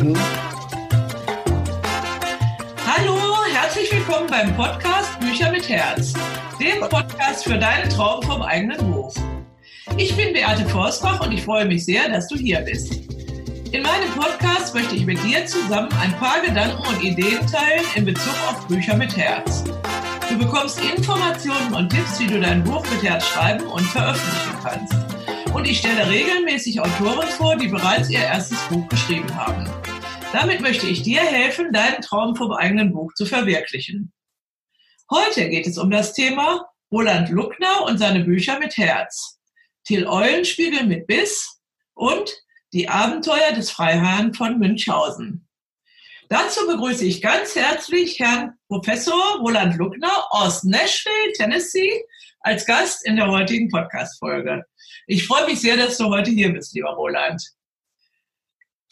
Leben. Hallo, herzlich willkommen beim Podcast Bücher mit Herz, dem Podcast für deinen Traum vom eigenen Buch. Ich bin Beate Forsbach und ich freue mich sehr, dass du hier bist. In meinem Podcast möchte ich mit dir zusammen ein paar Gedanken und Ideen teilen in Bezug auf Bücher mit Herz. Du bekommst Informationen und Tipps, wie du dein Buch mit Herz schreiben und veröffentlichen kannst. Und ich stelle regelmäßig Autoren vor, die bereits ihr erstes Buch geschrieben haben. Damit möchte ich dir helfen, deinen Traum vom eigenen Buch zu verwirklichen. Heute geht es um das Thema Roland Luckner und seine Bücher mit Herz, Till Eulenspiegel mit Biss und die Abenteuer des Freiherrn von Münchhausen. Dazu begrüße ich ganz herzlich Herrn Professor Roland Luckner aus Nashville, Tennessee, als Gast in der heutigen Podcast-Folge. Ich freue mich sehr, dass du heute hier bist, lieber Roland.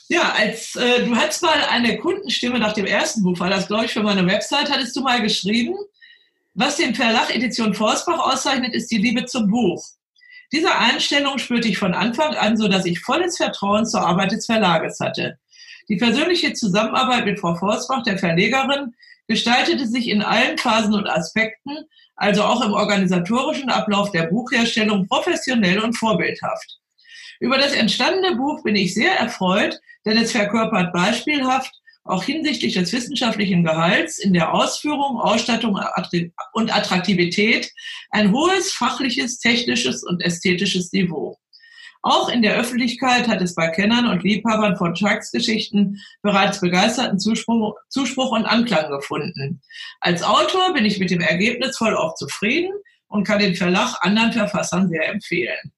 Ja, als äh, du hattest mal eine Kundenstimme nach dem ersten Buch, war das glaube ich für meine Website, hattest du mal geschrieben, was den Verlag Edition Forsbach auszeichnet, ist die Liebe zum Buch. Diese Einstellung spürte ich von Anfang an, so dass ich volles Vertrauen zur Arbeit des Verlages hatte. Die persönliche Zusammenarbeit mit Frau Forsbach, der Verlegerin, gestaltete sich in allen Phasen und Aspekten, also auch im organisatorischen Ablauf der Buchherstellung, professionell und vorbildhaft. Über das entstandene Buch bin ich sehr erfreut, denn es verkörpert beispielhaft auch hinsichtlich des wissenschaftlichen Gehalts in der Ausführung, Ausstattung und Attraktivität ein hohes fachliches, technisches und ästhetisches Niveau. Auch in der Öffentlichkeit hat es bei Kennern und Liebhabern von Sharks Geschichten bereits begeisterten Zuspruch, Zuspruch und Anklang gefunden. Als Autor bin ich mit dem Ergebnis voll auch zufrieden und kann den Verlag anderen Verfassern sehr empfehlen.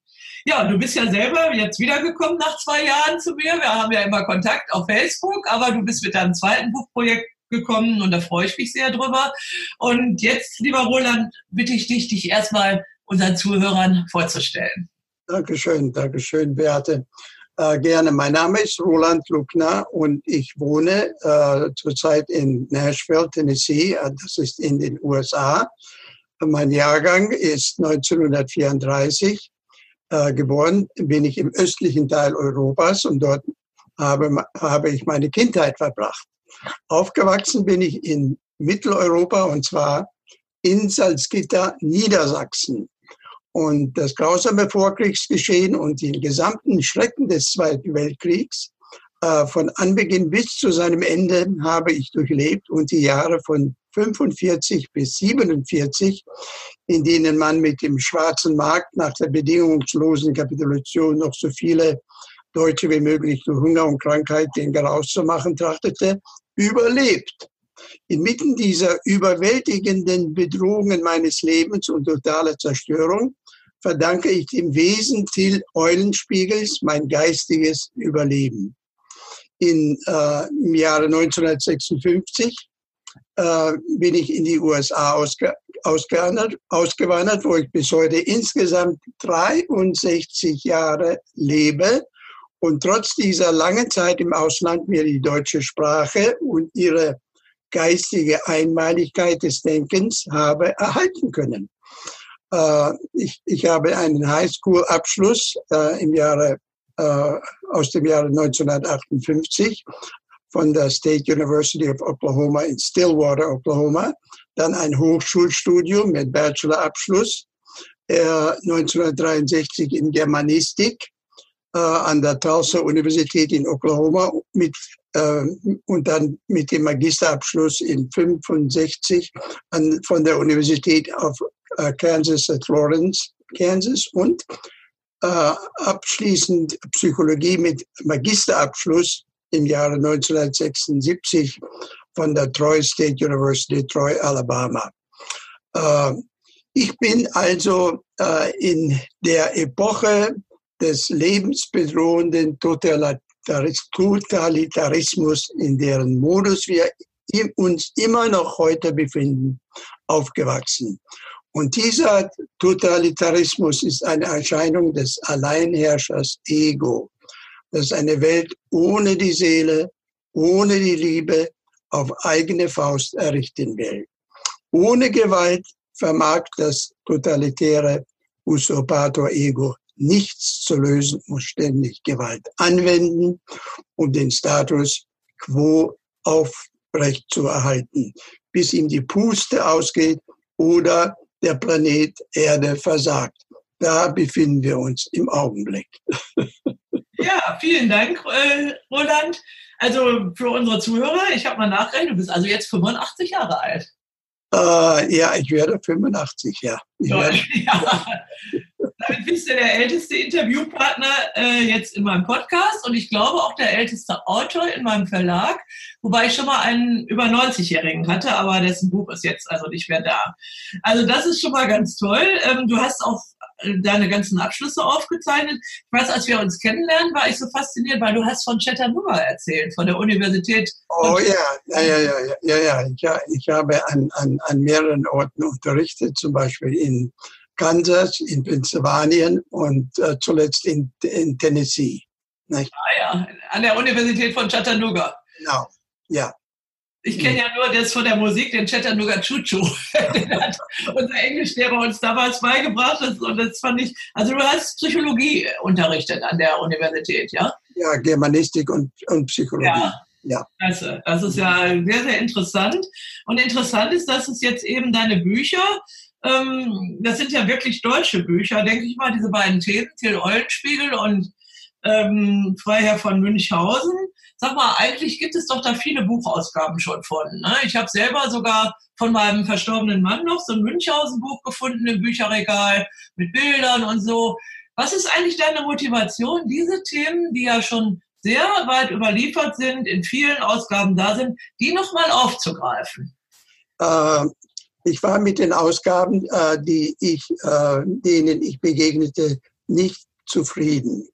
Ja, du bist ja selber jetzt wiedergekommen nach zwei Jahren zu mir. Wir haben ja immer Kontakt auf Facebook, aber du bist mit deinem zweiten Buchprojekt gekommen und da freue ich mich sehr drüber. Und jetzt, lieber Roland, bitte ich dich, dich erstmal unseren Zuhörern vorzustellen. Dankeschön, Dankeschön, Beate. Äh, gerne. Mein Name ist Roland Luckner und ich wohne äh, zurzeit in Nashville, Tennessee. Äh, das ist in den USA. Mein Jahrgang ist 1934 äh, geboren bin ich im östlichen Teil Europas und dort habe, habe ich meine Kindheit verbracht. Aufgewachsen bin ich in Mitteleuropa und zwar in Salzgitter, Niedersachsen. Und das grausame Vorkriegsgeschehen und die gesamten Schrecken des Zweiten Weltkriegs äh, von Anbeginn bis zu seinem Ende habe ich durchlebt und die Jahre von 45 bis 47, in denen man mit dem schwarzen Markt nach der bedingungslosen Kapitulation noch so viele Deutsche wie möglich durch Hunger und Krankheit den Garaus zu machen trachtete, überlebt. Inmitten dieser überwältigenden Bedrohungen meines Lebens und totaler Zerstörung verdanke ich dem Wesen Till Eulenspiegels mein geistiges Überleben. In, äh, Im Jahre 1956 äh, bin ich in die USA ausge, ausgewandert, ausgewandert, wo ich bis heute insgesamt 63 Jahre lebe und trotz dieser langen Zeit im Ausland mir die deutsche Sprache und ihre geistige Einmaligkeit des Denkens habe erhalten können. Äh, ich, ich habe einen Highschool-Abschluss äh, im Jahre, äh, aus dem Jahre 1958 von der State University of Oklahoma in Stillwater, Oklahoma. Dann ein Hochschulstudium mit Bachelorabschluss äh, 1963 in Germanistik äh, an der Tulsa Universität in Oklahoma mit äh, und dann mit dem Magisterabschluss in 65 an, von der Universität of äh, Kansas at Lawrence, Kansas und äh, abschließend Psychologie mit Magisterabschluss im Jahre 1976 von der Troy State University, Troy, Alabama. Äh, ich bin also äh, in der Epoche des lebensbedrohenden Totalitarismus, in deren Modus wir uns immer noch heute befinden, aufgewachsen. Und dieser Totalitarismus ist eine Erscheinung des Alleinherrschers Ego. Das ist eine Welt ohne die Seele, ohne die Liebe, auf eigene Faust errichten will. Ohne Gewalt vermag das totalitäre Usurpator-Ego nichts zu lösen, muss ständig Gewalt anwenden, um den Status quo aufrecht zu erhalten, bis ihm die Puste ausgeht oder der Planet Erde versagt. Da befinden wir uns im Augenblick. Ja, vielen Dank, äh, Roland. Also für unsere Zuhörer, ich habe mal nachgerechnet, du bist also jetzt 85 Jahre alt. Äh, ja, ich werde 85, ja. ja, ja. Damit bist du der älteste Interviewpartner äh, jetzt in meinem Podcast und ich glaube auch der älteste Autor in meinem Verlag, wobei ich schon mal einen über 90-Jährigen hatte, aber dessen Buch ist jetzt also nicht mehr da. Also das ist schon mal ganz toll. Ähm, du hast auch deine ganzen Abschlüsse aufgezeichnet. Ich weiß, als wir uns kennenlernen, war ich so fasziniert, weil du hast von Chattanooga erzählt, von der Universität. Oh ja, ja, ja, ja, ja, ja. Ich, ich habe an, an, an mehreren Orten unterrichtet, zum Beispiel in Kansas, in Pennsylvania und äh, zuletzt in, in Tennessee. Nicht? Ah ja, an der Universität von Chattanooga. Genau, ja. Ich kenne ja nur das von der Musik, den Chattanooga Chuchu. den hat unser Englischlehrer uns damals beigebracht. Und das fand ich, also du hast Psychologie unterrichtet an der Universität, ja? Ja, Germanistik und, und Psychologie. Ja. Ja. Klasse. Das ist ja sehr, sehr interessant. Und interessant ist, dass es jetzt eben deine Bücher, ähm, das sind ja wirklich deutsche Bücher, denke ich mal, diese beiden Thesen, Till Eulenspiegel und ähm, Freiherr von Münchhausen. Sag mal, eigentlich gibt es doch da viele Buchausgaben schon von. Ne? Ich habe selber sogar von meinem verstorbenen Mann noch so ein Münchhausen-Buch gefunden im Bücherregal mit Bildern und so. Was ist eigentlich deine Motivation, diese Themen, die ja schon sehr weit überliefert sind, in vielen Ausgaben da sind, die nochmal aufzugreifen? Äh, ich war mit den Ausgaben, äh, die ich, äh, denen ich begegnete, nicht zufrieden.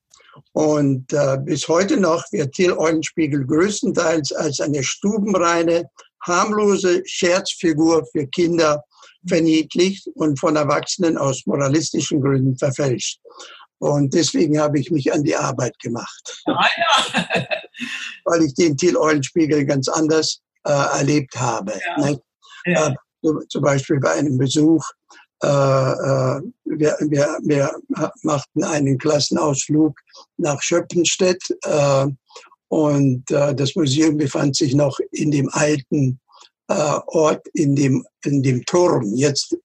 Und äh, bis heute noch wird Till Eulenspiegel größtenteils als eine stubenreine, harmlose Scherzfigur für Kinder verniedlicht und von Erwachsenen aus moralistischen Gründen verfälscht. Und deswegen habe ich mich an die Arbeit gemacht. Ah, ja. Weil ich den Till Eulenspiegel ganz anders äh, erlebt habe. Ja. Ja. Äh, zum Beispiel bei einem Besuch äh, äh, wir, wir, wir machten einen Klassenausflug nach Schöppenstedt äh, und das Museum befand sich noch in dem alten Ort, in dem, in dem Turm. Jetzt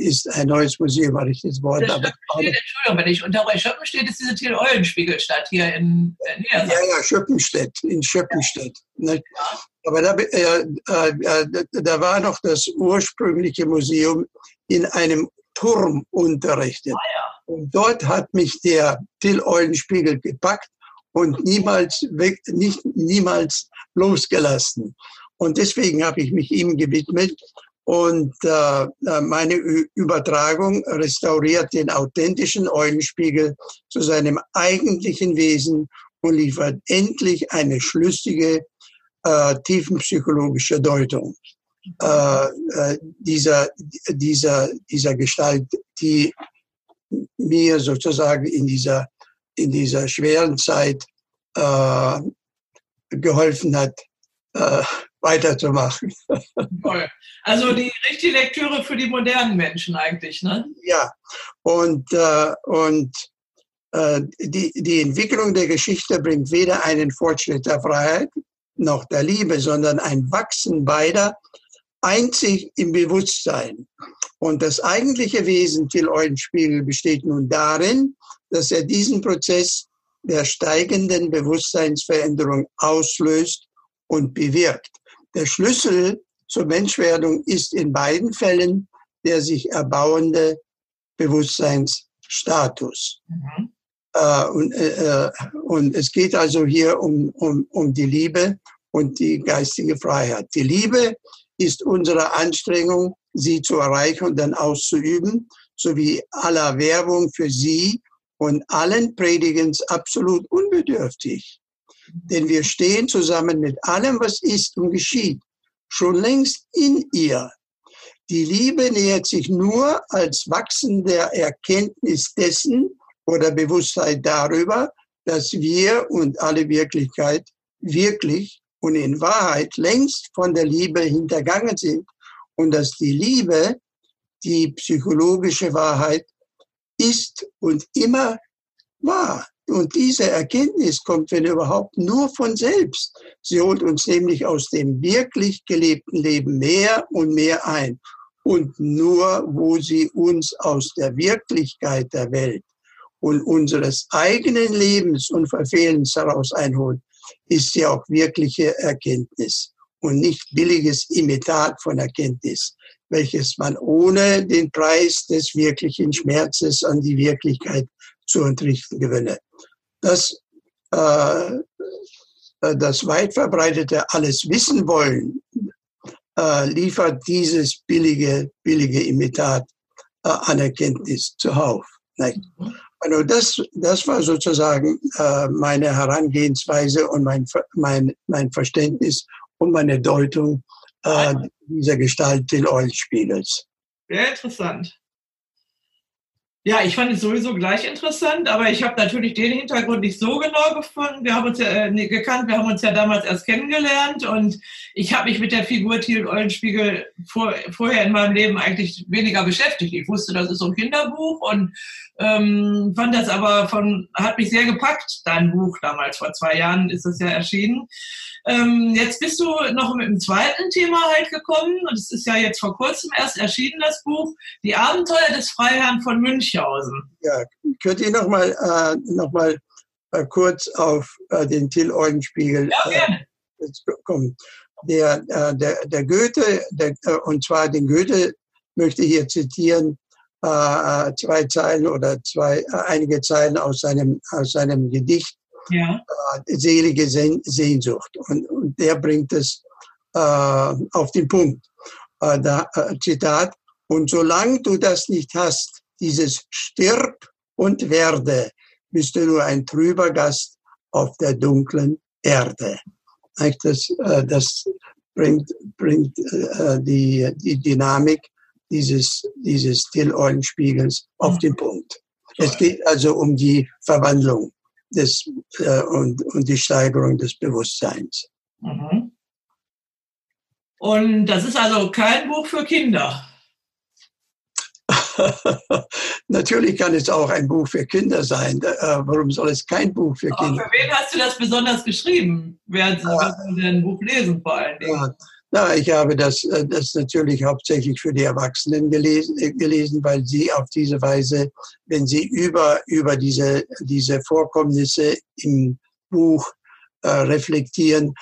ist ein neues Museum errichtet worden. Aber, Entschuldigung, wenn ich unterbreche, Schöppenstedt ist diese Thiel-Eulenspiegelstadt hier in Niedersachsen. Ja, ja, Schöppenstedt, in Schöppenstedt. Ja. Aber da, äh, äh, da war noch das ursprüngliche Museum in einem Turm unterrichtet. Ah, ja. Und dort hat mich der Till Eulenspiegel gepackt und niemals weg, nicht, niemals losgelassen. Und deswegen habe ich mich ihm gewidmet. Und äh, äh meine Übertragung restauriert den authentischen Eulenspiegel zu seinem eigentlichen Wesen und liefert endlich eine schlüssige äh, tiefenpsychologische Deutung äh, äh, dieser, dieser, dieser Gestalt, die mir sozusagen in dieser, in dieser schweren Zeit äh, geholfen hat, äh, weiterzumachen. Also die richtige Lektüre für die modernen Menschen eigentlich, ne? Ja, und, äh, und die, die Entwicklung der Geschichte bringt weder einen Fortschritt der Freiheit noch der Liebe, sondern ein Wachsen beider einzig im Bewusstsein. Und das eigentliche Wesen Till Eulenspiegel besteht nun darin, dass er diesen Prozess der steigenden Bewusstseinsveränderung auslöst und bewirkt. Der Schlüssel zur Menschwerdung ist in beiden Fällen der sich erbauende Bewusstseinsstatus. Mhm. Äh, und, äh, äh und es geht also hier um, um, um die Liebe und die geistige Freiheit. Die Liebe ist unsere Anstrengung, sie zu erreichen und dann auszuüben, sowie aller Werbung für sie und allen Predigens absolut unbedürftig. Denn wir stehen zusammen mit allem, was ist und geschieht, schon längst in ihr. Die Liebe nähert sich nur als wachsende Erkenntnis dessen oder Bewusstheit darüber, dass wir und alle Wirklichkeit wirklich und in Wahrheit längst von der Liebe hintergangen sind und dass die Liebe die psychologische Wahrheit ist und immer war. und diese Erkenntnis kommt, wenn überhaupt, nur von selbst. Sie holt uns nämlich aus dem wirklich gelebten Leben mehr und mehr ein. Und nur, wo sie uns aus der Wirklichkeit der Welt und unseres eigenen Lebens und Verfehlens heraus einholt, ist sie auch wirkliche Erkenntnis und nicht billiges Imitat von Erkenntnis, welches man ohne den Preis des wirklichen Schmerzes an die Wirklichkeit zu entrichten gewinne. Das, äh, das weit verbreitete alles wissen wollen äh, liefert dieses billige, billige Imitat äh, an Erkenntnis zuhauf. Nicht? Also das, das war sozusagen äh, meine Herangehensweise und mein, mein, mein Verständnis und meine Deutung äh, dieser Gestalt des Eulenspiegels. Sehr interessant. Ja, ich fand es sowieso gleich interessant, aber ich habe natürlich den Hintergrund nicht so genau gefunden. Wir haben uns ja äh, gekannt, wir haben uns ja damals erst kennengelernt und ich habe mich mit der Figur Thiel Eulenspiegel vor, vorher in meinem Leben eigentlich weniger beschäftigt. Ich wusste, das ist so ein Kinderbuch und ähm, fand das aber von, hat mich sehr gepackt, dein Buch damals, vor zwei Jahren ist es ja erschienen. Ähm, jetzt bist du noch mit dem zweiten Thema halt gekommen und es ist ja jetzt vor kurzem erst erschienen, das Buch, Die Abenteuer des Freiherrn von Münchhausen. Ja, könnt ihr nochmal äh, noch mal, äh, kurz auf äh, den Till Eulenspiegel ja, äh, gerne. kommen. Der, äh, der, der Goethe, der, äh, und zwar den Goethe möchte ich hier zitieren, äh, zwei Zeilen oder zwei, äh, einige Zeilen aus seinem, aus seinem Gedicht ja. äh, selige Sehnsucht. Und, und der bringt es äh, auf den Punkt. Äh, da, äh, Zitat, und solange du das nicht hast, dieses stirb und werde, bist du nur ein trüber Gast auf der dunklen Erde. Das, äh, das bringt, bringt die, die Dynamik dieses, dieses Still-Eulenspiegels auf mhm. den Punkt. Es geht also um die Verwandlung des, äh, und, und die Steigerung des Bewusstseins. Mhm. Und das ist also kein Buch für Kinder. Natürlich kann es auch ein Buch für Kinder sein. Äh, warum soll es kein Buch für Kinder sein? Für wen hast du das besonders geschrieben? Wer soll denn ein Buch lesen vor allen Dingen? Ja. Na, ich habe das, äh, das natürlich hauptsächlich für die Erwachsenen gelesen, äh, gelesen, weil sie auf diese Weise, wenn sie über, über diese, diese Vorkommnisse im Buch äh, reflektieren,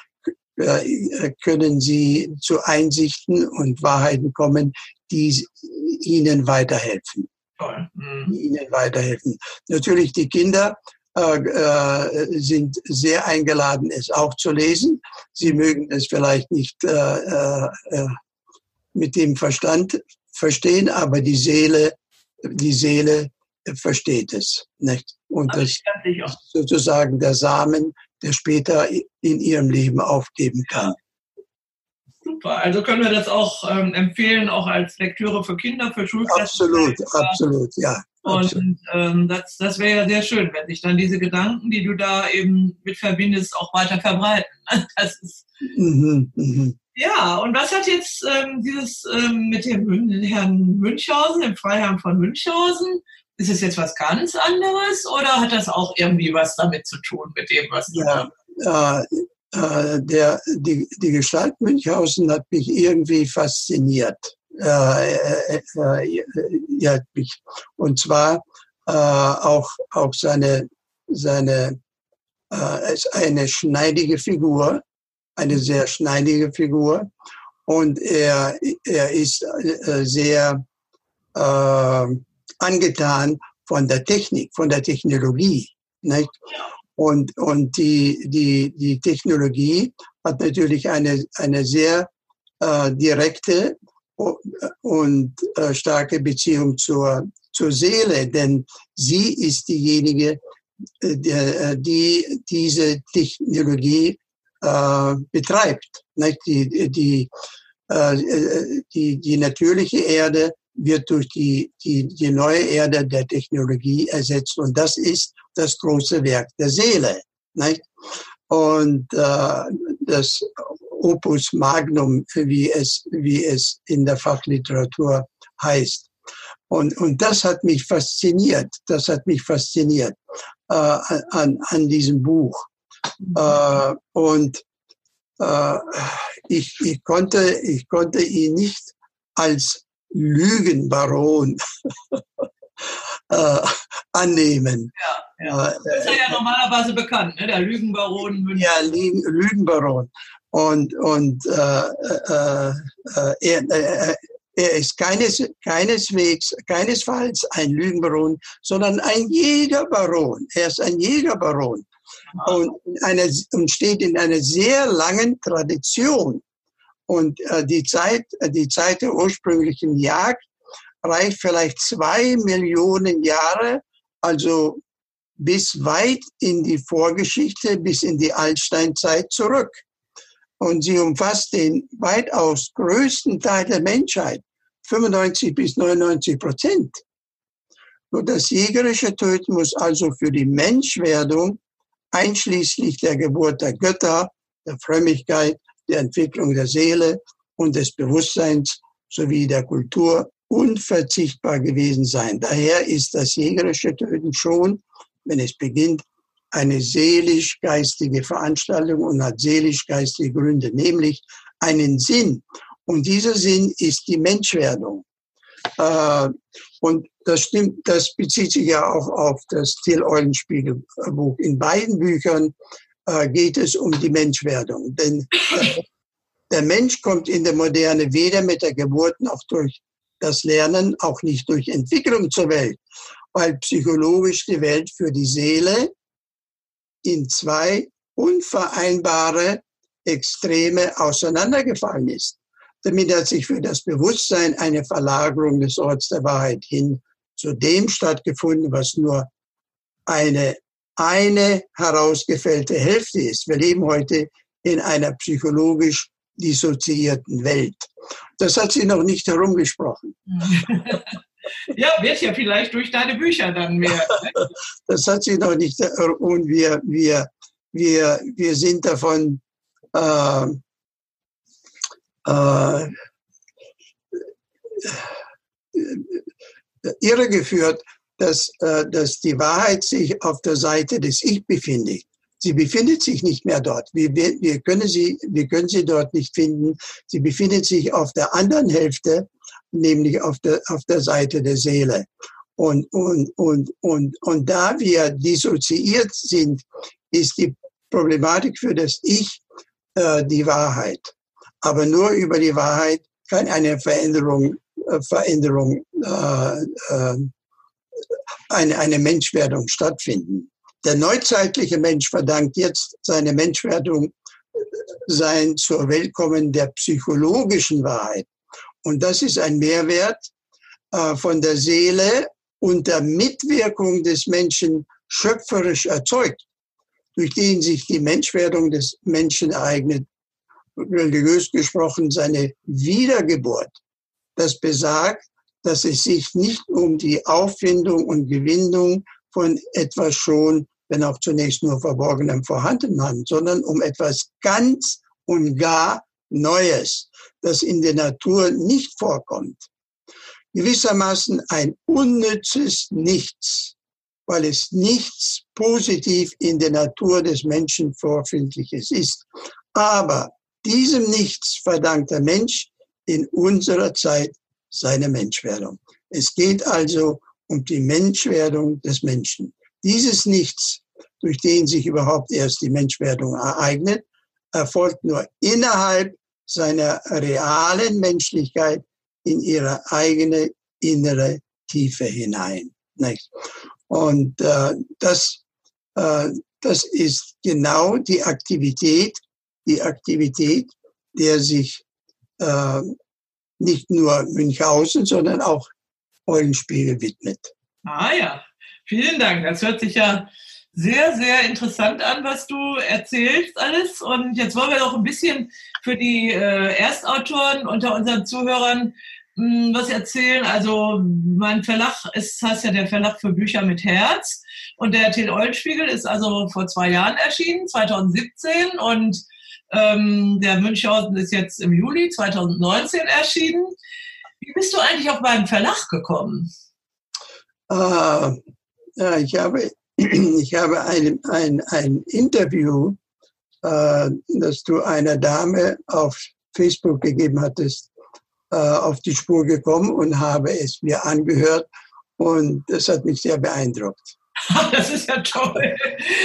äh, können sie zu Einsichten und Wahrheiten kommen, die ihnen weiterhelfen. Mhm. Die ihnen weiterhelfen. Natürlich die Kinder äh, äh, sind sehr eingeladen, es auch zu lesen. Sie mögen es vielleicht nicht äh, äh, äh mit dem Verstand verstehen, aber die Seele, die Seele versteht es. Nicht? Und das ist sozusagen der Samen, der später in ihrem Leben aufgeben kann. Super, also können wir das auch ähm, empfehlen, auch als Lektüre für Kinder, für Schulklassen? Absolut, absolut, ja. Und ähm, das, das wäre ja sehr schön, wenn sich dann diese Gedanken, die du da eben mit verbindest, auch weiter verbreiten. Das ist, mhm, mh. Ja, und was hat jetzt ähm, dieses ähm, mit dem Herrn Münchhausen, dem Freiherrn von Münchhausen, ist es jetzt was ganz anderes oder hat das auch irgendwie was damit zu tun, mit dem, was du ja, da... Äh, der, die, die Gestalt Münchhausen hat mich irgendwie fasziniert äh, äh, mich. Und zwar äh, auch, auch seine, seine äh, eine schneidige Figur, eine sehr schneidige Figur. Und er, er ist äh, sehr äh, angetan von der Technik, von der Technologie. Nicht? Und, und die, die, die Technologie hat natürlich eine, eine sehr äh, direkte und äh, starke Beziehung zur, zur Seele, denn sie ist diejenige, äh, äh, die diese Technologie betreibt. Die, die, die, die natürliche Erde wird durch die, die, die neue Erde der Technologie ersetzt und das ist das große Werk der Seele. Und das Opus Magnum, wie es, wie es in der Fachliteratur heißt. Und, und das hat mich fasziniert. Das hat mich fasziniert äh, an, an diesem Buch. Äh, und äh, ich, ich, konnte, ich konnte ihn nicht als Lügenbaron äh, annehmen. Ja, ja. Äh, das ist ja, ja normalerweise bekannt, ne? der Lügenbaron. München. Ja, Lügenbaron. Und, und äh, äh, äh er, er ist keines, keineswegs, keinesfalls ein Lügenbaron, sondern ein Jägerbaron. Er ist ein Jägerbaron und, eine, und steht in einer sehr langen Tradition. Und äh, die, Zeit, die Zeit der ursprünglichen Jagd reicht vielleicht zwei Millionen Jahre, also bis weit in die Vorgeschichte, bis in die Altsteinzeit zurück und sie umfasst den weitaus größten Teil der Menschheit, 95 bis 99 Prozent. Nur das jägerische Töten muss also für die Menschwerdung einschließlich der Geburt der Götter, der Frömmigkeit, der Entwicklung der Seele und des Bewusstseins sowie der Kultur unverzichtbar gewesen sein. Daher ist das jägerische Töten schon, wenn es beginnt, eine seelisch-geistige Veranstaltung und hat seelisch-geistige Gründe, nämlich einen Sinn. Und dieser Sinn ist die Menschwerdung. Äh, und das stimmt, das bezieht sich ja auch auf das Till Eulenspiegel Buch. In beiden Büchern äh, geht es um die Menschwerdung. Denn der Mensch kommt in der Moderne weder mit der Geburt noch durch das Lernen, auch nicht durch Entwicklung zur Welt, weil psychologisch die Welt für die Seele in zwei unvereinbare Extreme auseinandergefallen ist. Damit hat sich für das Bewusstsein eine Verlagerung des Orts der Wahrheit hin zu dem stattgefunden, was nur eine, eine herausgefällte Hälfte ist. Wir leben heute in einer psychologisch dissoziierten Welt. Das hat sie noch nicht herumgesprochen. Ja, wird ja vielleicht durch deine Bücher dann mehr. Ne? das hat sie noch nicht. Und wir, wir, wir, wir sind davon äh, äh, irregeführt, dass, äh, dass die Wahrheit sich auf der Seite des Ich befindet. Sie befindet sich nicht mehr dort. Wir, wir, wir, können sie, wir können sie dort nicht finden. Sie befindet sich auf der anderen Hälfte nämlich auf der, auf der Seite der Seele. Und, und, und, und, und da wir dissoziiert sind, ist die Problematik für das Ich äh, die Wahrheit. Aber nur über die Wahrheit kann eine Veränderung, äh, Veränderung äh, äh, eine, eine Menschwerdung stattfinden. Der neuzeitliche Mensch verdankt jetzt seine Menschwerdung äh, sein zur Weltkommen der psychologischen Wahrheit. Und das ist ein Mehrwert äh, von der Seele und der Mitwirkung des Menschen schöpferisch erzeugt, durch den sich die Menschwerdung des Menschen ereignet, religiös gesprochen seine Wiedergeburt. Das besagt, dass es sich nicht um die Auffindung und Gewinnung von etwas schon, wenn auch zunächst nur verborgenem vorhanden handelt, sondern um etwas ganz und gar Neues, das in der Natur nicht vorkommt. Gewissermaßen ein unnützes Nichts, weil es nichts positiv in der Natur des Menschen vorfindliches ist. Aber diesem Nichts verdankt der Mensch in unserer Zeit seine Menschwerdung. Es geht also um die Menschwerdung des Menschen. Dieses Nichts, durch den sich überhaupt erst die Menschwerdung ereignet, erfolgt nur innerhalb seiner realen Menschlichkeit in ihre eigene innere Tiefe hinein. Und äh, das, äh, das ist genau die Aktivität, die Aktivität, der sich äh, nicht nur Münchhausen, sondern auch Eulenspiegel widmet. Ah ja, vielen Dank. Das hört sich ja sehr, sehr interessant an, was du erzählst alles. Und jetzt wollen wir noch ein bisschen für die äh, Erstautoren unter unseren Zuhörern hm, was erzählen. Also mein Verlag ist, heißt ja der Verlag für Bücher mit Herz. Und der Till Eulenspiegel ist also vor zwei Jahren erschienen, 2017. Und ähm, der Münchhausen ist jetzt im Juli 2019 erschienen. Wie bist du eigentlich auf meinen Verlag gekommen? Äh, ja, ich habe, ich habe ein, ein, ein Interview, äh, das du einer Dame auf Facebook gegeben hattest, äh, auf die Spur gekommen und habe es mir angehört und das hat mich sehr beeindruckt. Das ist ja toll.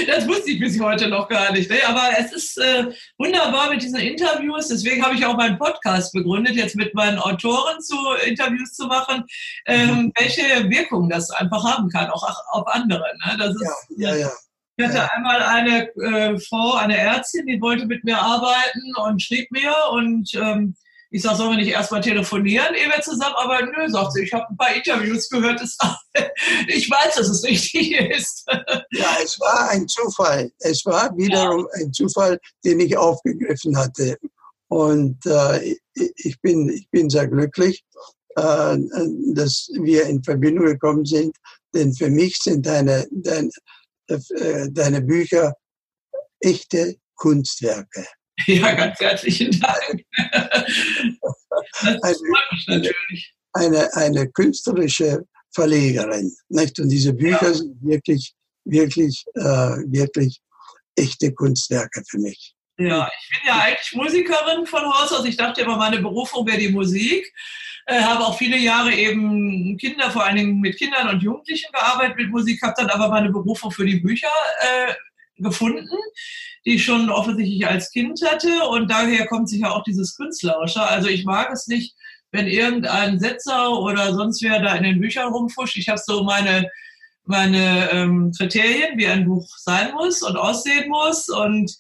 Das wusste ich bis heute noch gar nicht. Ne? Aber es ist äh, wunderbar mit diesen Interviews. Deswegen habe ich auch meinen Podcast begründet, jetzt mit meinen Autoren zu Interviews zu machen, ähm, mhm. welche Wirkung das einfach haben kann, auch auf andere. Ne? Das ist, ja, ja, ja. Ich hatte einmal eine äh, Frau, eine Ärztin, die wollte mit mir arbeiten und schrieb mir und ähm, ich sage, sollen wir nicht erstmal telefonieren, ehe wir zusammenarbeiten? Nö, sagt sie, ich habe ein paar Interviews gehört, das, ich weiß, dass es richtig ist. ja, es war ein Zufall. Es war wiederum ja. ein Zufall, den ich aufgegriffen hatte. Und äh, ich, bin, ich bin sehr glücklich, äh, dass wir in Verbindung gekommen sind, denn für mich sind deine, deine, äh, deine Bücher echte Kunstwerke. Ja, ganz herzlichen Dank. Das freut mich natürlich. Eine, eine künstlerische Verlegerin. Nicht? Und diese Bücher ja. sind wirklich, wirklich, äh, wirklich echte Kunstwerke für mich. Ja, ich bin ja eigentlich Musikerin von Haus aus. Ich dachte immer, meine Berufung wäre die Musik. Äh, habe auch viele Jahre eben Kinder, vor allen Dingen mit Kindern und Jugendlichen gearbeitet mit Musik, habe dann aber meine Berufung für die Bücher äh, gefunden, die ich schon offensichtlich als Kind hatte. Und daher kommt sicher auch dieses Künstlerische. Also ich mag es nicht, wenn irgendein Setzer oder sonst wer da in den Büchern rumfuscht. Ich habe so meine, meine ähm, Kriterien, wie ein Buch sein muss und aussehen muss. Und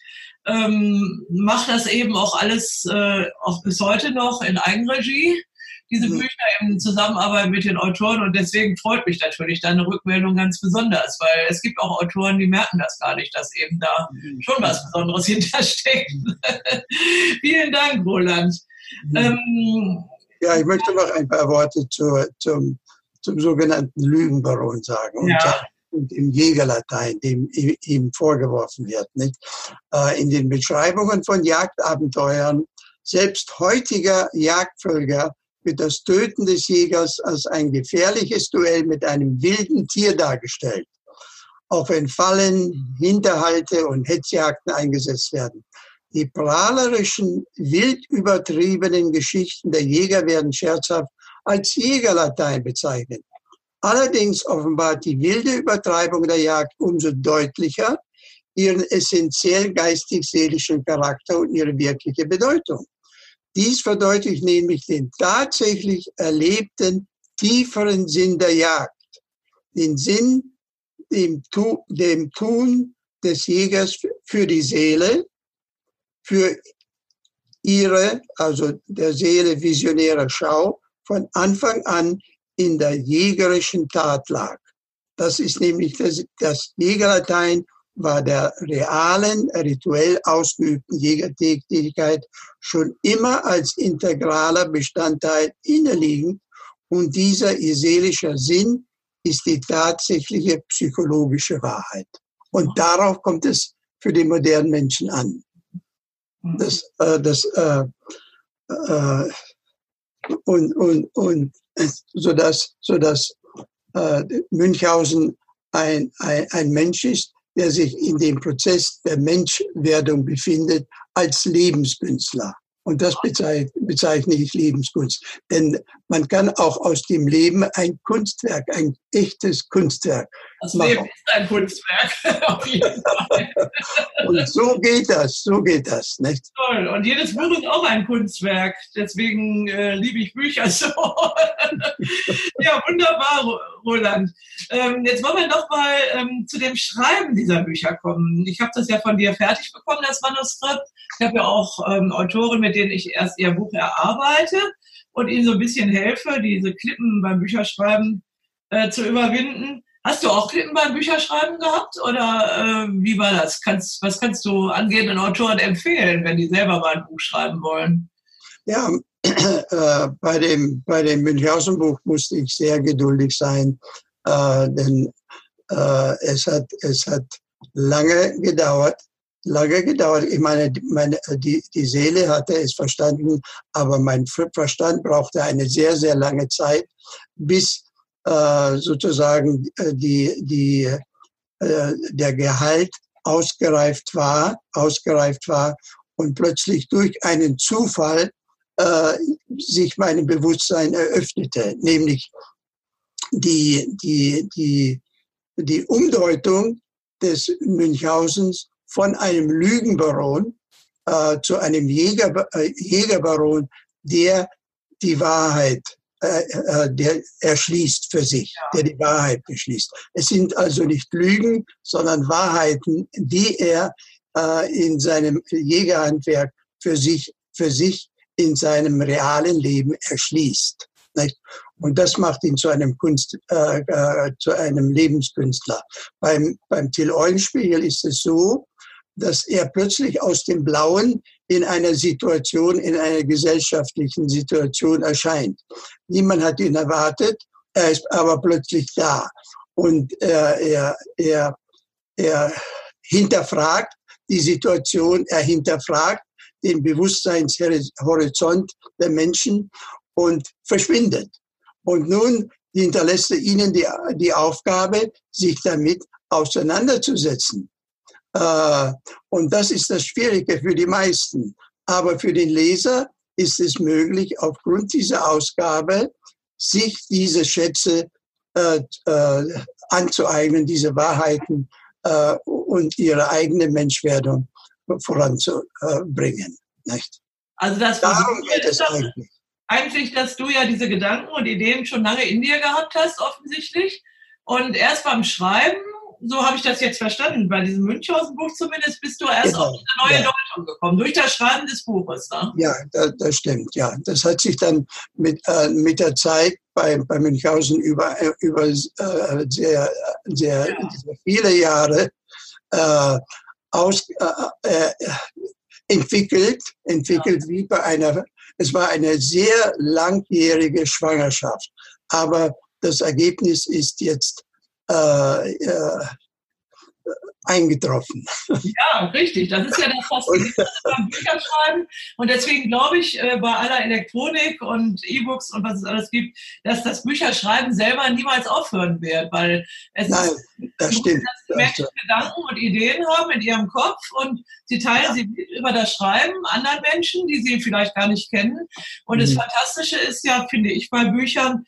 ähm, mache das eben auch alles, äh, auch bis heute noch in Eigenregie diese mhm. Bücher in Zusammenarbeit mit den Autoren und deswegen freut mich natürlich deine Rückmeldung ganz besonders, weil es gibt auch Autoren, die merken das gar nicht, dass eben da mhm. schon was Besonderes hintersteckt. Vielen Dank, Roland. Mhm. Ähm, ja, ich möchte noch ein paar Worte zu, zum, zum sogenannten Lügenbaron sagen. Und ja. und im Jägerlatein, dem ihm vorgeworfen wird. Nicht? Äh, in den Beschreibungen von Jagdabenteuern, selbst heutiger Jagdvölker wird das Töten des Jägers als ein gefährliches Duell mit einem wilden Tier dargestellt, auch wenn Fallen, Hinterhalte und Hetzjagden eingesetzt werden. Die prahlerischen, wild übertriebenen Geschichten der Jäger werden scherzhaft als Jägerlatein bezeichnet. Allerdings offenbart die wilde Übertreibung der Jagd umso deutlicher ihren essentiell geistig-seelischen Charakter und ihre wirkliche Bedeutung. Dies verdeutlicht nämlich den tatsächlich erlebten tieferen Sinn der Jagd, den Sinn dem, dem Tun des Jägers für die Seele, für ihre, also der Seele visionäre Schau, von Anfang an in der jägerischen Tat lag. Das ist nämlich das, das Jägerlatein war der realen, rituell ausgeübten Jägertätigkeit schon immer als integraler Bestandteil inneliegend und dieser seelische Sinn ist die tatsächliche psychologische Wahrheit. Und darauf kommt es für die modernen Menschen an. Das, äh, das, äh, äh, und, und, und so dass, so dass äh, Münchhausen ein, ein, ein Mensch ist, der sich in dem Prozess der Menschwerdung befindet, als Lebenskünstler. Und das bezeichne ich Lebenskunst. Denn man kann auch aus dem Leben ein Kunstwerk, ein echtes Kunstwerk das. Leben ist ein Kunstwerk, auf jeden Fall. Und so geht das, so geht das. Nicht? Toll. Und jedes Buch ist auch ein Kunstwerk. Deswegen äh, liebe ich Bücher so. ja, wunderbar, Roland. Ähm, jetzt wollen wir noch mal ähm, zu dem Schreiben dieser Bücher kommen. Ich habe das ja von dir fertig bekommen, das Manuskript. Ich habe ja auch ähm, Autoren, mit denen ich erst ihr Buch erarbeite und ihnen so ein bisschen helfe, diese Klippen beim Bücherschreiben äh, zu überwinden. Hast du auch Klippen beim Bücherschreiben gehabt oder äh, wie war das? Kannst, was kannst du angehenden Autoren empfehlen, wenn die selber mal ein Buch schreiben wollen? Ja, äh, bei dem, bei dem Münchhausen-Buch musste ich sehr geduldig sein, äh, denn äh, es, hat, es hat lange gedauert, lange gedauert. Ich meine, meine, die, die Seele hatte es verstanden, aber mein Verstand brauchte eine sehr, sehr lange Zeit, bis sozusagen äh, die, die, äh, der Gehalt ausgereift war, ausgereift war und plötzlich durch einen Zufall äh, sich mein Bewusstsein eröffnete, nämlich die, die, die, die Umdeutung des Münchhausens von einem Lügenbaron äh, zu einem Jäger, äh, Jägerbaron, der die Wahrheit äh, äh, der erschließt für sich, der die Wahrheit beschließt. Es sind also nicht Lügen, sondern Wahrheiten, die er äh, in seinem Jägerhandwerk für sich, für sich in seinem realen Leben erschließt. Nicht? Und das macht ihn zu einem Kunst, äh, äh, zu einem Lebenskünstler. Beim, beim Till Eulenspiegel ist es so, dass er plötzlich aus dem Blauen in einer Situation, in einer gesellschaftlichen Situation erscheint. Niemand hat ihn erwartet, er ist aber plötzlich da. Und er, er, er, er hinterfragt die Situation, er hinterfragt den Bewusstseinshorizont der Menschen und verschwindet. Und nun hinterlässt er ihnen die, die Aufgabe, sich damit auseinanderzusetzen. Äh, und das ist das Schwierige für die meisten. Aber für den Leser ist es möglich, aufgrund dieser Ausgabe sich diese Schätze äh, äh, anzueignen, diese Wahrheiten äh, und ihre eigene Menschwerdung voranzubringen. Nicht? Also das Darum geht es eigentlich. Eigentlich, dass du ja diese Gedanken und Ideen schon lange in dir gehabt hast, offensichtlich. Und erst beim Schreiben so habe ich das jetzt verstanden, bei diesem Münchhausen-Buch zumindest, bist du erst genau. auf diese neue ja. Deutung gekommen, durch das Schreiben des Buches. Ne? Ja, das, das, stimmt, ja. Das hat sich dann mit, äh, mit der Zeit bei, bei Münchhausen über, äh, über äh, sehr, sehr, ja. viele Jahre äh, aus, äh, äh, entwickelt, entwickelt ja. wie bei einer, es war eine sehr langjährige Schwangerschaft. Aber das Ergebnis ist jetzt äh, äh, eingetroffen. Ja, richtig. Das ist ja das Faszinierende beim Bücherschreiben. Und deswegen glaube ich, äh, bei aller Elektronik und E-Books und was es alles gibt, dass das Bücherschreiben selber niemals aufhören wird, weil es Nein, ist, das stimmt. dass Menschen Gedanken und Ideen haben in ihrem Kopf und sie teilen ja. sie über das Schreiben anderen Menschen, die sie vielleicht gar nicht kennen. Und mhm. das Fantastische ist ja, finde ich, bei Büchern,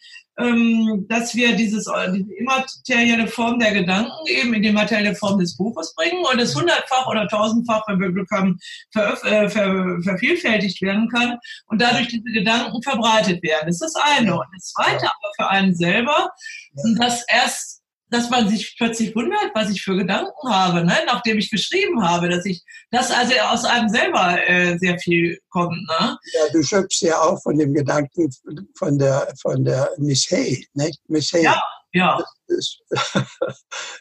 dass wir dieses, äh, diese immaterielle Form der Gedanken eben in die materielle Form des Buches bringen und es hundertfach oder tausendfach, wenn wir Glück haben, ver, äh, ver, vervielfältigt werden kann und dadurch diese Gedanken verbreitet werden. Das ist das eine. Und das zweite aber für einen selber, dass erst dass man sich plötzlich wundert, was ich für Gedanken habe, ne? nachdem ich geschrieben habe, dass ich das also aus einem selber äh, sehr viel kommt. Ne? Ja, du schöpfst ja auch von dem Gedanken von der von der Miss Hay, nicht? Miss Hay. Ja, ja.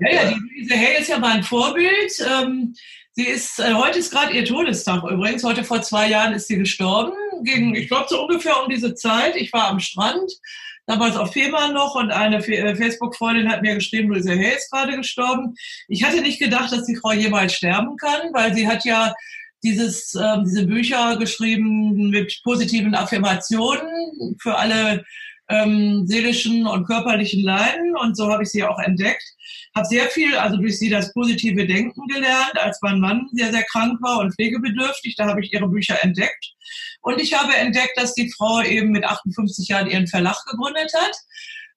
ja, ja, die Luise Hay ist ja mein Vorbild. Ähm, sie ist, äh, heute ist gerade ihr Todestag übrigens. Heute vor zwei Jahren ist sie gestorben. Gegen, ich glaube, so ungefähr um diese Zeit. Ich war am Strand damals auf Fehmarn noch und eine äh, Facebook-Freundin hat mir geschrieben, Luise Hay ist gerade gestorben. Ich hatte nicht gedacht, dass die Frau jemals sterben kann, weil sie hat ja dieses, äh, diese Bücher geschrieben mit positiven Affirmationen für alle ähm, seelischen und körperlichen Leiden und so habe ich sie auch entdeckt. Habe sehr viel, also durch sie das positive Denken gelernt, als mein Mann sehr, sehr krank war und pflegebedürftig. Da habe ich ihre Bücher entdeckt. Und ich habe entdeckt, dass die Frau eben mit 58 Jahren ihren Verlag gegründet hat.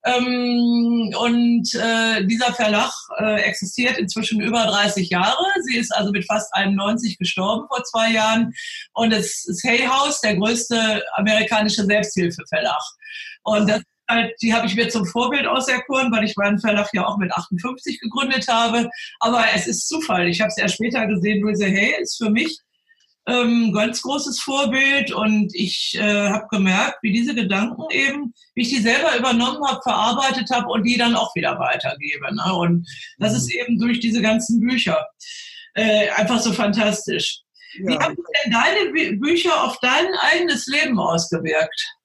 Ähm, und äh, dieser Verlag äh, existiert inzwischen über 30 Jahre. Sie ist also mit fast 91 gestorben vor zwei Jahren. Und es ist Hay House, der größte amerikanische Selbsthilfeverlag. Und das halt, die habe ich mir zum Vorbild auserkoren, weil ich meinen Verlag ja auch mit 58 gegründet habe. Aber es ist Zufall. Ich habe es erst später gesehen, Louise Hay ist für mich ähm, ganz großes Vorbild und ich äh, habe gemerkt, wie diese Gedanken eben, wie ich die selber übernommen habe, verarbeitet habe und die dann auch wieder weitergebe. Ne? Und das ist eben durch diese ganzen Bücher äh, einfach so fantastisch. Ja. Wie haben denn deine Bücher auf dein eigenes Leben ausgewirkt?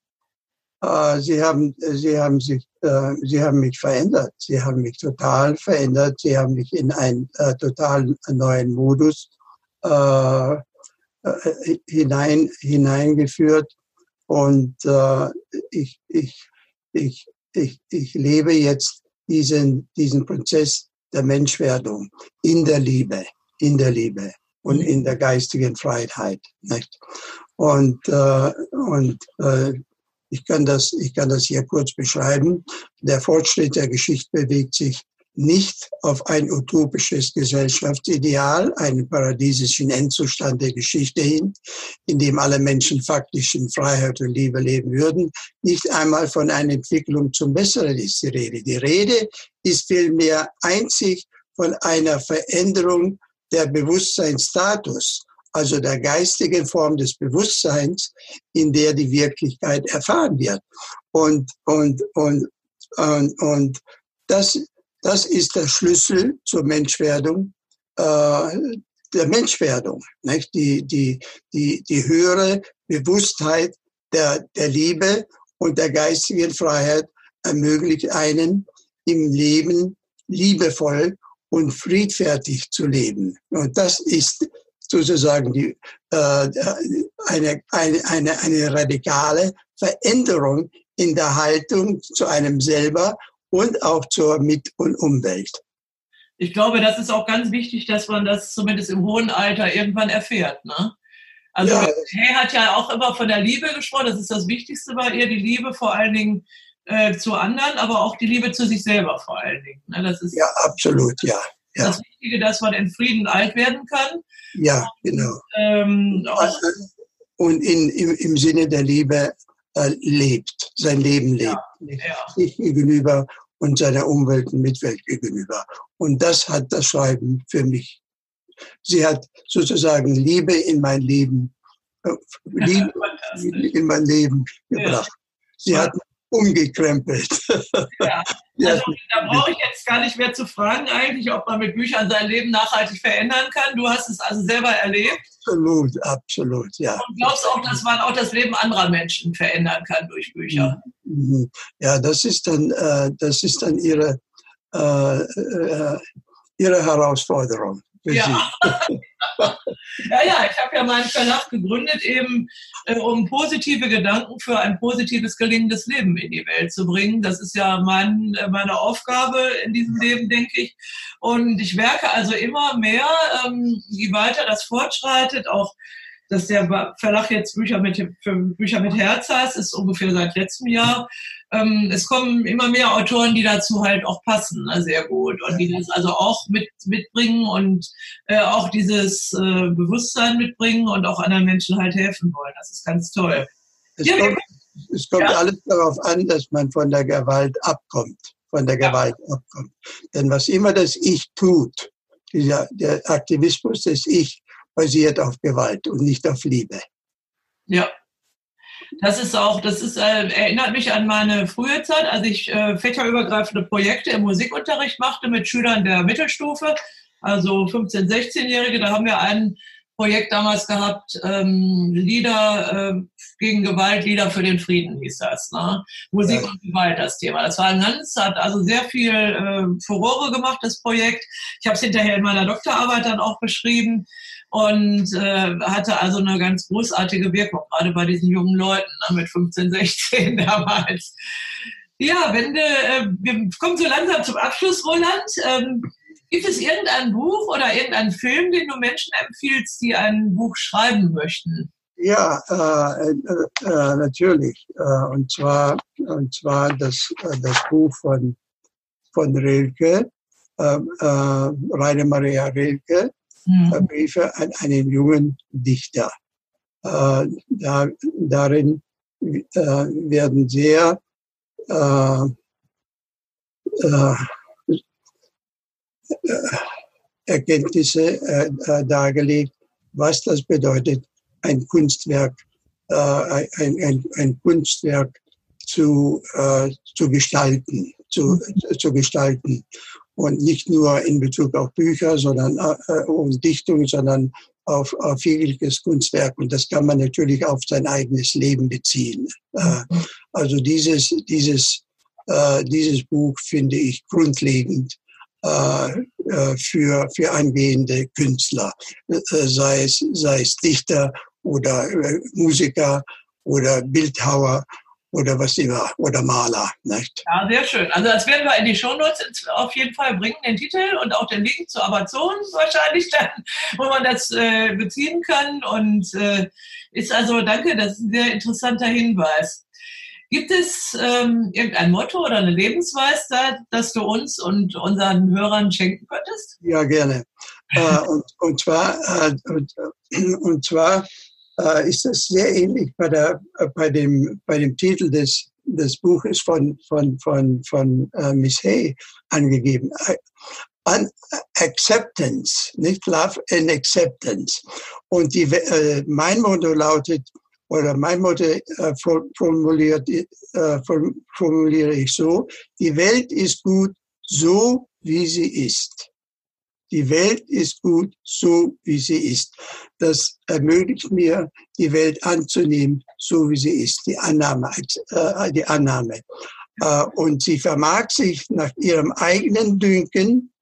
Äh, sie haben, sie haben sich, äh, sie haben mich verändert. Sie haben mich total verändert. Sie haben mich in einen äh, total neuen Modus äh, äh, hinein, hineingeführt. Und äh, ich, ich, ich, ich, ich lebe jetzt diesen, diesen Prozess der Menschwerdung in der Liebe, in der Liebe und in der geistigen Freiheit. Nicht? Und, äh, und äh, ich, kann das, ich kann das hier kurz beschreiben. Der Fortschritt der Geschichte bewegt sich nicht auf ein utopisches Gesellschaftsideal, einen paradiesischen Endzustand der Geschichte hin, in dem alle Menschen faktisch in Freiheit und Liebe leben würden. Nicht einmal von einer Entwicklung zum Besseren ist die Rede. Die Rede ist vielmehr einzig von einer Veränderung der Bewusstseinsstatus, also der geistigen Form des Bewusstseins, in der die Wirklichkeit erfahren wird. Und, und, und, und, und das das ist der Schlüssel zur Menschwerdung, äh, der Menschwerdung. Nicht? Die, die, die, die höhere Bewusstheit der, der Liebe und der geistigen Freiheit ermöglicht einen im Leben liebevoll und friedfertig zu leben. Und das ist sozusagen die, äh, eine, eine, eine, eine radikale Veränderung in der Haltung zu einem selber und auch zur Mit- und Umwelt. Ich glaube, das ist auch ganz wichtig, dass man das zumindest im hohen Alter irgendwann erfährt. Ne? Also ja. Hay hat ja auch immer von der Liebe gesprochen, das ist das Wichtigste bei ihr, die Liebe vor allen Dingen äh, zu anderen, aber auch die Liebe zu sich selber vor allen Dingen. Ne? Das ist ja, absolut, ja. ja. Das Wichtige, dass man in Frieden alt werden kann. Ja, genau. Ähm, und in, im, im Sinne der Liebe äh, lebt, sein Leben lebt. Ja, ja. Sich gegenüber und seiner Umwelt und Mitwelt gegenüber. Und das hat das Schreiben für mich. Sie hat sozusagen Liebe in mein Leben, äh, Liebe in mein Leben gebracht. Sie hat umgekrempelt. Ja. Also, da brauche ich jetzt gar nicht mehr zu fragen eigentlich, ob man mit Büchern sein Leben nachhaltig verändern kann. Du hast es also selber erlebt. Absolut, absolut, ja. Und glaubst auch, dass man auch das Leben anderer Menschen verändern kann durch Bücher? Mhm. Ja, das ist dann, äh, das ist dann ihre, äh, äh, ihre Herausforderung. Ja. ja, ja, ich habe ja meinen Verlag gegründet, eben äh, um positive Gedanken für ein positives, gelingendes Leben in die Welt zu bringen. Das ist ja mein, äh, meine Aufgabe in diesem Leben, denke ich. Und ich werke also immer mehr, ähm, je weiter das fortschreitet, auch dass der Verlag jetzt Bücher mit, für Bücher mit Herz heißt, ist ungefähr seit letztem Jahr. Ähm, es kommen immer mehr Autoren, die dazu halt auch passen, ne, sehr gut. Und die das also auch mit, mitbringen und äh, auch dieses äh, Bewusstsein mitbringen und auch anderen Menschen halt helfen wollen. Das ist ganz toll. Es ja, kommt, es kommt ja. alles darauf an, dass man von der Gewalt abkommt, von der Gewalt ja. abkommt. Denn was immer das Ich tut, dieser, der Aktivismus des Ich, basiert auf Gewalt und nicht auf Liebe. Ja. Das ist auch, das ist, äh, erinnert mich an meine frühe Zeit, als ich äh, fächerübergreifende Projekte im Musikunterricht machte mit Schülern der Mittelstufe, also 15-, 16-Jährige. Da haben wir ein Projekt damals gehabt, ähm, Lieder äh, gegen Gewalt, Lieder für den Frieden hieß das. Ne? Musik ja. und Gewalt das Thema. Das war ein ganz, hat also sehr viel äh, Furore gemacht, das Projekt. Ich habe es hinterher in meiner Doktorarbeit dann auch beschrieben und äh, hatte also eine ganz großartige Wirkung, gerade bei diesen jungen Leuten ne, mit 15, 16 damals. Ja, wenn äh, wir kommen so langsam zum Abschluss, Roland. Ähm, gibt es irgendein Buch oder irgendeinen Film, den du Menschen empfiehlst, die ein Buch schreiben möchten? Ja, äh, äh, äh natürlich. Äh, und zwar, und zwar das, äh, das Buch von, von Rilke, äh, Rainer Maria Rilke, mhm. Briefe an einen jungen Dichter. Äh, da, darin äh, werden sehr äh, Erkenntnisse äh, dargelegt, was das bedeutet, ein Kunstwerk, ein, ein, ein Kunstwerk zu, zu gestalten, zu, zu gestalten und nicht nur in Bezug auf Bücher, sondern äh, und Dichtung, sondern auf, auf jegliches Kunstwerk. Und das kann man natürlich auf sein eigenes Leben beziehen. Äh, also dieses, dieses, äh, dieses Buch finde ich grundlegend äh, äh für, für angehende Künstler, äh, sei, es, sei es Dichter oder äh, Musiker oder Bildhauer oder was immer, oder Maler. Nicht? Ja, sehr schön. Also das werden wir in die Shownotes auf jeden Fall bringen, den Titel und auch den Link zu Amazon wahrscheinlich dann, wo man das äh, beziehen kann. Und äh, ist also, danke, das ist ein sehr interessanter Hinweis. Gibt es ähm, irgendein Motto oder eine Lebensweisheit, das du uns und unseren Hörern schenken könntest? Ja, gerne. äh, und, und zwar, äh, und, und zwar äh, ist das sehr ähnlich bei, der, äh, bei, dem, bei dem Titel des, des Buches von, von, von, von äh, Miss Hay angegeben. An Acceptance, nicht Love and Acceptance. Und die, äh, mein Motto lautet, oder mein Motto äh, formuliert, äh, formuliere ich so, die Welt ist gut so, wie sie ist. Die Welt ist gut so, wie sie ist. Das ermöglicht mir, die Welt anzunehmen, so wie sie ist. Die Annahme, äh, die Annahme. Äh, und sie vermag sich nach ihrem eigenen Dünken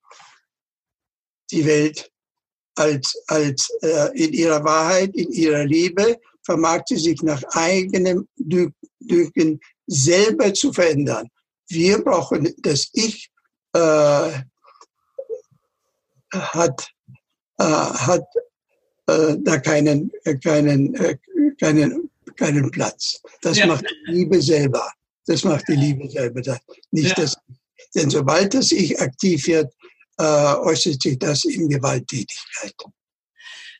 die Welt als, als äh, in ihrer Wahrheit, in ihrer Liebe, vermag sie sich nach eigenem Dünken selber zu verändern. Wir brauchen das Ich, äh, hat, äh, hat äh, da keinen, äh, keinen, äh, keinen, keinen Platz. Das ja. macht die Liebe selber. Das macht die Liebe selber. Nicht ja. das, denn sobald das Ich aktiv wird, äh, äußert sich das in Gewalttätigkeit.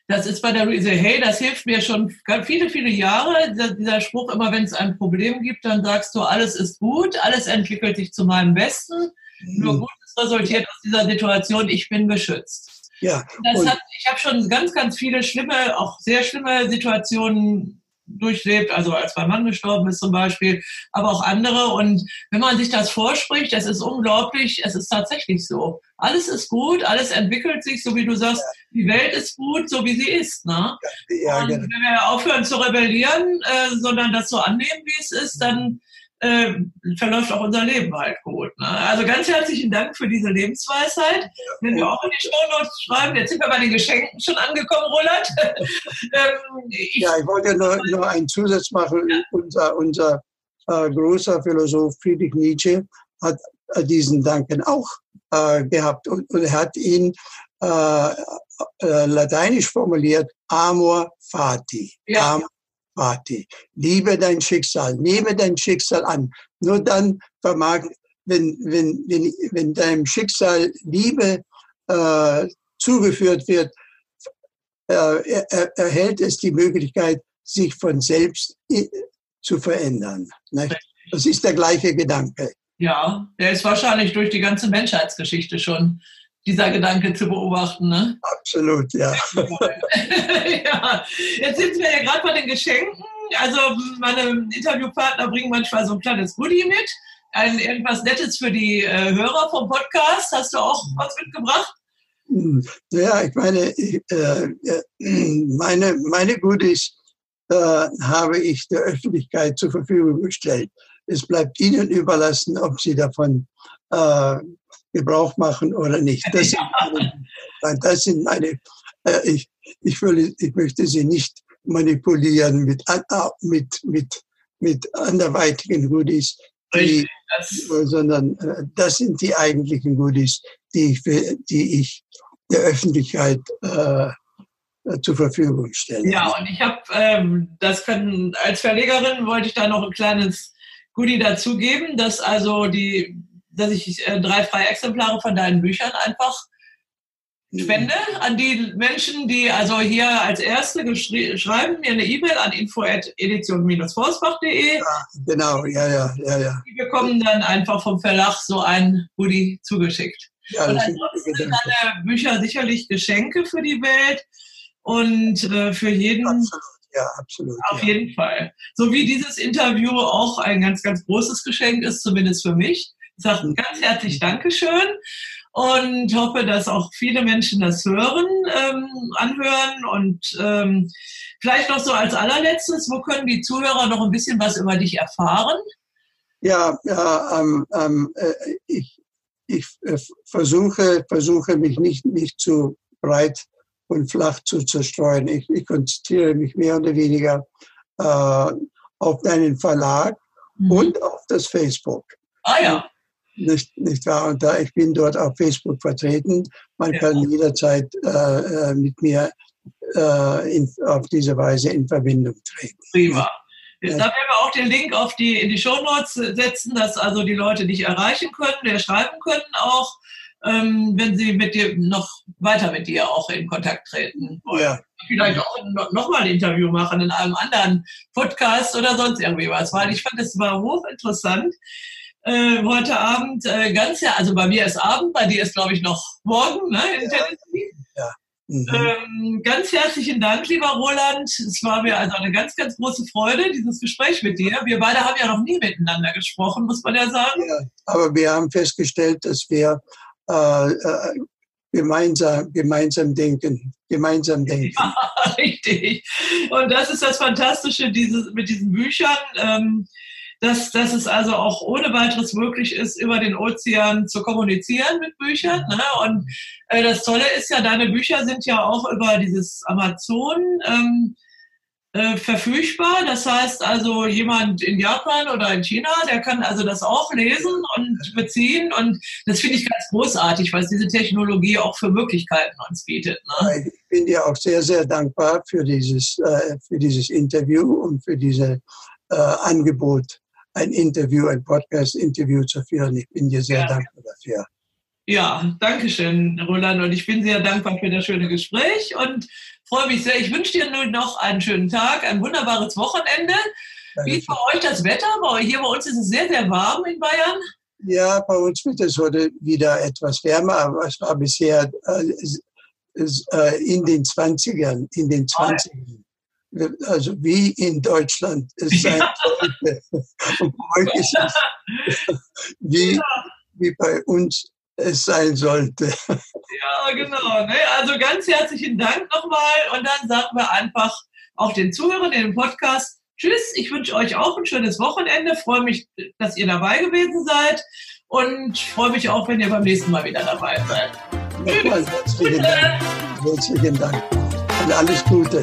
Das ist bei der Luise Hey, das hilft mir schon viele, viele Jahre. Dieser Spruch, immer wenn es ein Problem gibt, dann sagst du, alles ist gut, alles entwickelt sich zu meinem Besten. Mhm. Nur Gutes resultiert aus dieser Situation, ich bin geschützt. Ja. Das hat, ich habe schon ganz, ganz viele schlimme, auch sehr schlimme Situationen durchlebt, also als mein Mann gestorben ist zum Beispiel, aber auch andere. Und wenn man sich das vorspricht, das ist unglaublich, es ist tatsächlich so. Alles ist gut, alles entwickelt sich, so wie du sagst, die Welt ist gut, so wie sie ist. Ne? Ja, und genau. wenn wir aufhören zu rebellieren, äh, sondern das so annehmen, wie es ist, dann äh, verläuft auch unser Leben halt gut. Ne? Also ganz herzlichen Dank für diese Lebensweisheit. Wenn wir auch in die Shownotes schreiben, jetzt sind wir bei den Geschenken schon angekommen, Roland. ähm, ich, ja, ich wollte nur, nur einen Zusatz machen. Ja. Unser, unser äh, großer Philosoph Friedrich Nietzsche hat äh, diesen Danken auch äh, gehabt und, und hat ihn äh, lateinisch formuliert, amor fati. Ja. Amor Party. Liebe dein Schicksal, nehme dein Schicksal an. Nur dann vermag, wenn, wenn, wenn, wenn deinem Schicksal Liebe äh, zugeführt wird, äh, er, erhält es die Möglichkeit, sich von selbst zu verändern. Nicht? Das ist der gleiche Gedanke. Ja, der ist wahrscheinlich durch die ganze Menschheitsgeschichte schon dieser Gedanke zu beobachten. Ne? Absolut, ja. ja. Jetzt sind wir ja gerade bei den Geschenken. Also meine Interviewpartner bringen manchmal so ein kleines Goodie mit. Ein, irgendwas Nettes für die äh, Hörer vom Podcast. Hast du auch was mitgebracht? Hm, ja, ich meine, ich, äh, äh, meine, meine Goodies äh, habe ich der Öffentlichkeit zur Verfügung gestellt. Es bleibt Ihnen überlassen, ob Sie davon Gebrauch machen oder nicht. Das sind meine, das sind meine äh, ich, ich, will, ich möchte sie nicht manipulieren mit, mit, mit, mit anderweitigen Goodies, die, sondern äh, das sind die eigentlichen Goodies, die ich, die ich der Öffentlichkeit äh, zur Verfügung stelle. Ja, und ich habe ähm, das können als Verlegerin wollte ich da noch ein kleines Goodie dazugeben, dass also die dass ich äh, drei freie Exemplare von deinen Büchern einfach mhm. spende an die Menschen, die also hier als Erste schreiben mir eine E-Mail an info.edition-forsbach.de. Ja, genau, ja, ja, ja, ja. Die bekommen dann einfach vom Verlag so ein Hoodie zugeschickt. Ja, und ansonsten sind deine Bücher sicherlich Geschenke für die Welt und äh, für jeden. Absolut. Ja, absolut. Auf ja. jeden Fall. So wie dieses Interview auch ein ganz, ganz großes Geschenk ist, zumindest für mich. Sage ganz herzlich Dankeschön und hoffe, dass auch viele Menschen das hören, ähm, anhören und ähm, vielleicht noch so als allerletztes, wo können die Zuhörer noch ein bisschen was über dich erfahren? Ja, ja ähm, ähm äh, ich, ich äh, versuche, versuche mich nicht, nicht zu breit und flach zu zerstreuen. Ich, ich konzentriere mich mehr oder weniger äh, auf deinen Verlag mhm. und auf das Facebook. Ah ja. Nicht, nicht wahr? Und da ich bin dort auf Facebook vertreten. Man ja. kann jederzeit äh, äh mit mir äh, in, auf diese Weise in Verbindung treten. Prima. Da werden wir auch den Link auf die, in die Show Notes setzen, dass also die Leute dich erreichen können, dir schreiben können auch, ähm, wenn sie mit dir noch weiter mit dir auch in Kontakt treten wollen. Ja. Vielleicht auch noch mal ein Interview machen in einem anderen Podcast oder sonst irgendwie was, weil ich fand, es war hochinteressant. Äh, heute Abend äh, ganz ja, also bei mir ist Abend, bei dir ist glaube ich noch morgen, ne, in ja. Tennessee. Ja. Mhm. Ähm, ganz herzlichen Dank, lieber Roland. Es war mir also eine ganz, ganz große Freude, dieses Gespräch mit dir. Wir beide haben ja noch nie miteinander gesprochen, muss man ja sagen. Ja, aber wir haben festgestellt, dass wir äh, äh, gemeinsam, gemeinsam denken, gemeinsam denken. Ja, richtig. Und das ist das Fantastische dieses, mit diesen Büchern. Ähm, dass, dass es also auch ohne weiteres möglich ist, über den Ozean zu kommunizieren mit Büchern. Ne? Und äh, das Tolle ist ja, deine Bücher sind ja auch über dieses Amazon ähm, äh, verfügbar. Das heißt also, jemand in Japan oder in China, der kann also das auch lesen und beziehen. Und das finde ich ganz großartig, es diese Technologie auch für Möglichkeiten uns bietet. Ne? Ich bin dir auch sehr, sehr dankbar für dieses, äh, für dieses Interview und für dieses äh, Angebot ein Interview, ein Podcast-Interview zu führen. Ich bin dir sehr ja. dankbar dafür. Ja, danke schön, Roland. Und ich bin sehr dankbar für das schöne Gespräch und freue mich sehr. Ich wünsche dir nun noch einen schönen Tag, ein wunderbares Wochenende. Danke. Wie ist bei euch das Wetter? Hier bei uns ist es sehr, sehr warm in Bayern. Ja, bei uns wird es heute wieder etwas wärmer, aber es war bisher äh, äh, in den 20ern, in den 20ern also wie in Deutschland es sein sollte. Und euch ist es wie, wie bei uns es sein sollte. Ja, genau. Ne? Also ganz herzlichen Dank nochmal und dann sagen wir einfach auch den Zuhörern in dem Podcast Tschüss, ich wünsche euch auch ein schönes Wochenende, freue mich, dass ihr dabei gewesen seid und freue mich auch, wenn ihr beim nächsten Mal wieder dabei seid. Nochmal herzlichen Dank. Herzlichen Dank und alles Gute.